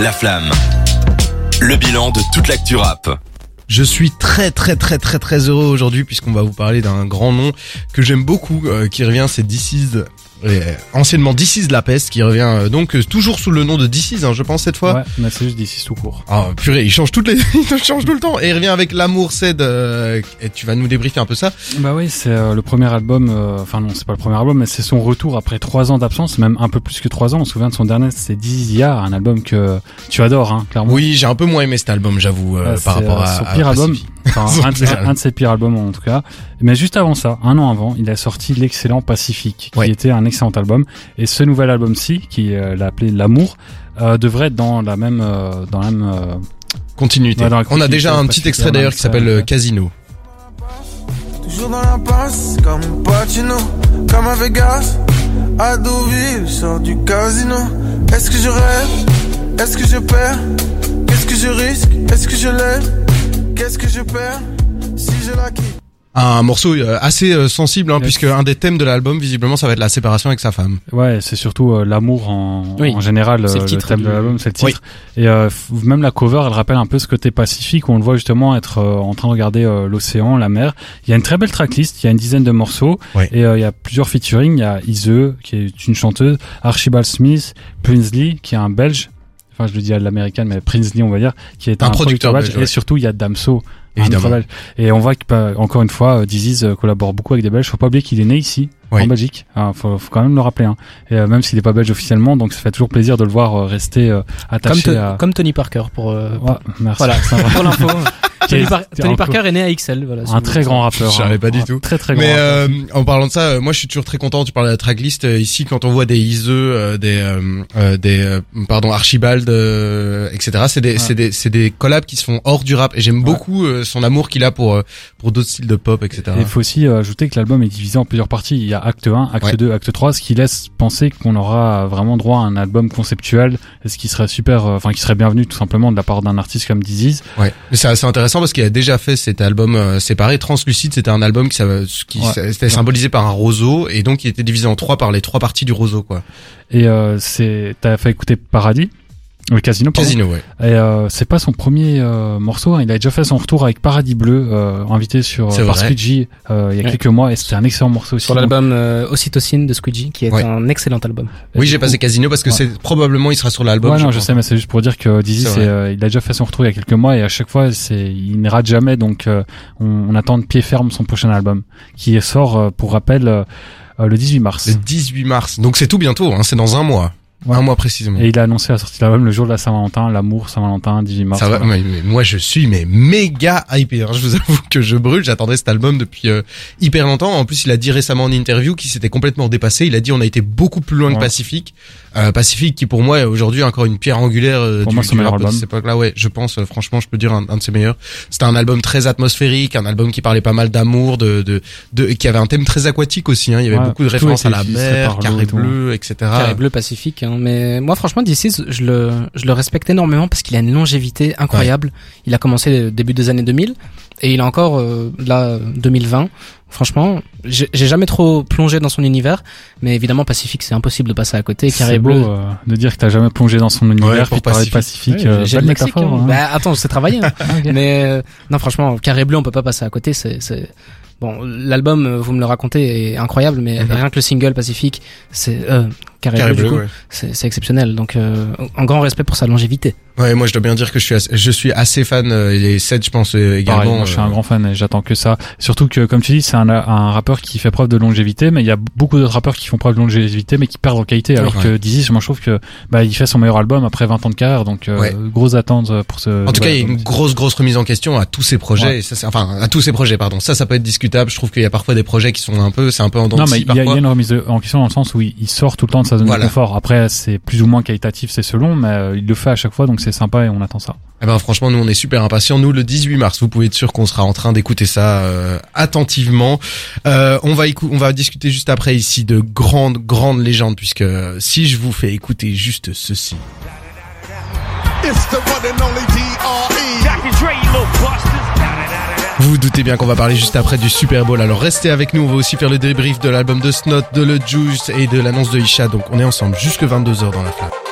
La flamme. Le bilan de toute l'actu rap. Je suis très très très très très heureux aujourd'hui puisqu'on va vous parler d'un grand nom que j'aime beaucoup euh, qui revient, c'est DC's, anciennement DC's La Peste qui revient euh, donc euh, toujours sous le nom de DC's hein, je pense cette fois. Ouais, mais c'est juste d'ici tout court. Ah purée, il change toutes les il change tout le temps et il revient avec l'amour c'est et tu vas nous débriefer un peu ça. Bah oui, c'est euh, le premier album, euh, enfin non, c'est pas le premier album, mais c'est son retour après trois ans d'absence, même un peu plus que trois ans. On se souvient de son dernier, c'est Dizia, un album que tu adores, hein, clairement. Oui, j'ai un peu moins aimé cet album, j'avoue Euh, par rapport euh, à son à pire album, Pacific. Enfin, un, de, un de ses pires albums en tout cas. Mais juste avant ça, un an avant, il a sorti l'excellent Pacifique, qui Ouais. était un excellent album. Et ce nouvel album-ci, qui euh, l'a appelé L'amour, euh, devrait être dans la même, euh, dans la même. euh, Continuité. Ouais, dans la On a continuité, déjà un petit extrait d'ailleurs qui s'appelle euh. Casino. Toujours dans la passe, comme Pacino, comme à Vegas, à Deauville, je sors du casino. Est-ce que je rêve? Est-ce que je perds? Qu'est-ce que je risque? Est-ce que je lève? Qu'est-ce que je perds Si je la quitte? Un morceau euh, assez euh, sensible, hein, Yes. puisque un des thèmes de l'album, visiblement, ça va être la séparation avec sa femme. Ouais, c'est surtout euh, l'amour en, Oui, en général. c'est le titre thème du- de l'album, c'est le Oui. titre. Et euh, même la cover, elle rappelle un peu ce côté pacifique où on le voit justement être euh, en train de regarder euh, l'océan, la mer. Il y a une très belle tracklist, il y a une dizaine de morceaux et euh, il y a plusieurs featuring. Il y a Ise, qui est une chanteuse, Archibald Smith, Prinsley, qui est un Belge. Enfin, je le dis à l'américaine, mais Prinsley, on va dire, qui est Un un, producteur belge, ouais. Et surtout, il y a Damso, un Évidemment. Belge. Et on voit que, bah, encore une fois, euh, Diziz euh, collabore beaucoup avec des Belges. Faut pas oublier qu'il est né ici, Oui. en Belgique. Ah, faut, faut quand même le rappeler. Hein. Et euh, même s'il est pas belge officiellement, donc ça fait toujours plaisir de le voir euh, rester euh, Comme, attaché To- à. comme Tony Parker pour. euh, Ouais, merci. Voilà, pour l'info. Tony, Par- Parker est né à XL. Voilà, Un très grand rappeur. Je savais hein. pas du tout. Très très grand Mais euh, en parlant de ça, euh, moi je suis toujours très content. Tu parlais de la tracklist euh, ici quand on voit des Ise, euh, des euh, euh, des euh, pardon Archibald, euh, etc. C'est des Ouais. c'est des c'est des collabs qui se font hors du rap et j'aime Ouais. beaucoup euh, son amour qu'il a pour euh, pour d'autres styles de pop, etc. Et il faut aussi euh, ajouter que l'album est divisé en plusieurs parties. Il y a acte 1, acte Ouais. 2, acte 3, ce qui laisse penser qu'on aura vraiment droit à un album conceptuel, ce qui serait super, euh, enfin qui serait bienvenu tout simplement de la part d'un artiste comme Diziz. Ouais, mais c'est assez intéressant parce qu'il a déjà fait cet album euh, séparé. Translucide, c'était un album qui, qui Ouais. c'était symbolisé par un roseau et donc il était divisé en trois par les trois parties du roseau, quoi. Et euh, c'est, t'as fait écouter Paradis, le Casino, pardon. Casino, ouais. Et euh, c'est pas son premier euh, morceau. hein. Il a déjà fait son retour avec Paradis Bleu, euh, invité sur euh, par. Squeegee euh, il y a Ouais. quelques mois, et c'était un excellent morceau aussi. Sur l'album euh, Ocytocine de Squeegee, qui est Ouais. un excellent album. Oui, j'ai passé Casino parce que Ouais. c'est probablement il sera sur l'album. Ouais, non, je sais, mais c'est juste pour dire que Dizzy, C'est euh, il a déjà fait son retour il y a quelques mois et à chaque fois, c'est, il ne rate jamais. Donc, euh, on, on attend de pied ferme son prochain album, qui sort, euh, pour rappel, le 18 mars. Le 18 mars. Donc c'est tout bientôt, hein, c'est dans un mois. Ouais. Un mois précisément. Et il a annoncé la sortie de l'album le jour de la Saint-Valentin, l'amour Saint-Valentin, 18 mars. Ça va, mais, mais moi je suis mais méga hypé. hein. Je vous avoue que je brûle. J'attendais cet album depuis euh, hyper longtemps. En plus, il a dit récemment en interview qu'il s'était complètement dépassé. Il a dit on a été beaucoup plus loin que. Pacifique. Euh, Pacifique qui pour moi est aujourd'hui encore une pierre angulaire euh, Pour du, moi, c'est du rap de album. cette époque-là. Ouais, je pense euh, franchement, je peux dire un, un de ses meilleurs. C'était un album très atmosphérique, un album qui parlait pas mal d'amour, de, de, de, qui avait un thème très aquatique aussi. Hein. Il y avait Ouais, beaucoup de références à la mer, carré bleu, etc. Carré bleu Pacifique. Hein. Mais moi, franchement, d'ici, je le, je le respecte énormément parce qu'il a une longévité incroyable. Il a commencé au début des années 2000 et il a encore euh, là 2020. Franchement, j'ai j'ai jamais trop plongé dans son univers, mais évidemment Pacifique, c'est impossible de passer à côté. Carré C'est beau bleu. euh, de dire que t'as jamais plongé dans son univers, pour puis parler de Pacifique. Euh, j'ai le métaphore. hein. hein. Bah attends, c'est travaillé. hein. Ah. Mais euh, non, franchement, Carré Bleu, on peut pas passer à côté. C'est, c'est... bon, l'album, vous me le racontez, est incroyable, mais Mhm. rien que le single Pacifique, c'est euh, Carré, Carré Bleu, du bleu, coup, ouais. c'est, c'est exceptionnel. Donc, euh, un grand respect pour sa longévité. Ouais, moi je dois bien dire que je suis assez, je suis assez fan euh, et Seth je pense euh, également. Pareil, moi, je suis un euh, grand fan et j'attends que ça. Surtout que, comme tu dis, c'est un, un rappeur qui fait preuve de longévité, mais il y a beaucoup d'autres rappeurs qui font preuve de longévité, mais qui perdent en qualité. Alors Ouais. que Dizzy, moi, je trouve que bah, il fait son meilleur album après 20 ans de carrière, donc euh, Ouais. grosse attente pour ce. En tout cas, il y a une grosse grosse remise en question à tous ces projets. Ouais. Et ça, enfin, à tous ces projets, pardon. Ça, ça peut être discutable. Je trouve qu'il y a parfois des projets qui sont un peu, c'est un peu en dents Non, mais il y, a- y une remise en question dans le sens où il, il sort tout le temps de sa zone Voilà. de confort. Après, c'est plus ou moins qualitatif, c'est selon, mais euh, il le fait à chaque fois, donc c'est sympa et on attend ça. Eh ben, franchement, nous, on est super impatients. Nous, le 18 mars, vous pouvez être sûr qu'on sera en train d'écouter ça euh, attentivement. Euh, on va écou- on va discuter juste après ici de grandes grandes légendes, puisque euh, si je vous fais écouter juste ceci. Busters. Vous vous doutez bien qu'on va parler juste après du Super Bowl. Alors restez avec nous. On va aussi faire le débrief de l'album de Snot, de Le Juice et de l'annonce de Isha. Donc on est ensemble jusque 22h dans la flamme.